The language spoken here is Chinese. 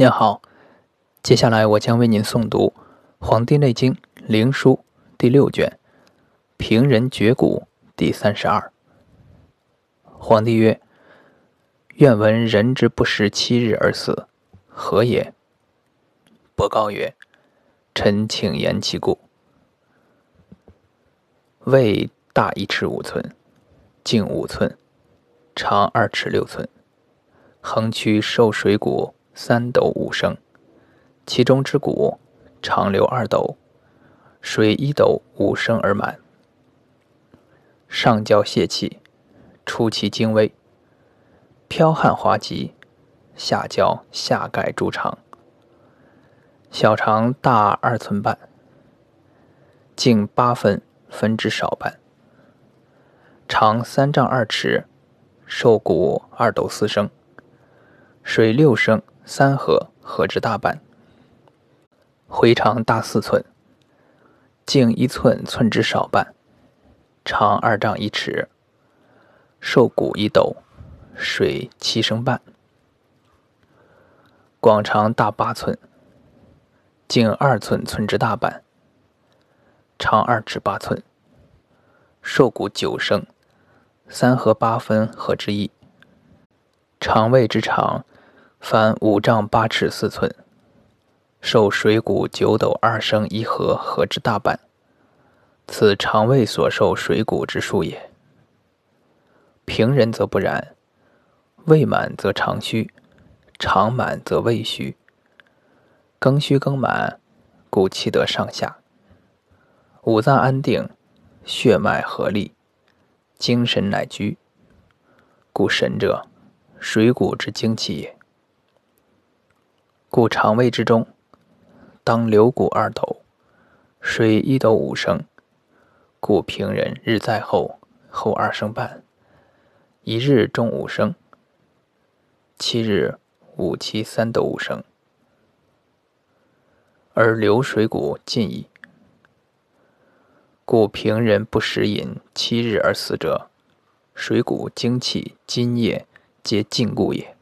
您好，接下来我将为您诵读《黄帝内经·灵枢》第六卷《平人绝骨》第三十二。皇帝曰：“愿闻人之不食七日而死，何也？”伯高曰：“臣请言其故。胃大一尺五寸，径五寸，长二尺六寸，横曲受水谷。”三斗五升，其中之骨长流二斗，水一斗五升而满。上焦泄气，出其精微，剽汗滑急；下焦下盖诸肠，小肠大二寸半，径八分，分之少半，长三丈二尺，受骨二斗四升，水六升。三合合之大半，回肠大四寸，径一寸寸之少半，长二丈一尺，瘦骨一斗，水七升半。广长大八寸，径二寸寸之大半，长二尺八寸，瘦骨九升，三合八分合之一。肠胃之长。凡五丈八尺四寸，受水谷九斗二升一合合之大半，此肠胃所受水谷之数也。平人则不然，胃满则肠虚，肠满则胃虚。更虚更满，故气得上下，五脏安定，血脉合力，精神乃居。故神者，水谷之精气也。故肠胃之中，当流谷二斗，水一斗五升。故平人日在后，后二升半，一日中五升，七日五七三斗五升，而流水谷尽矣。故平人不食饮七日而死者，水谷精气津液皆尽故也。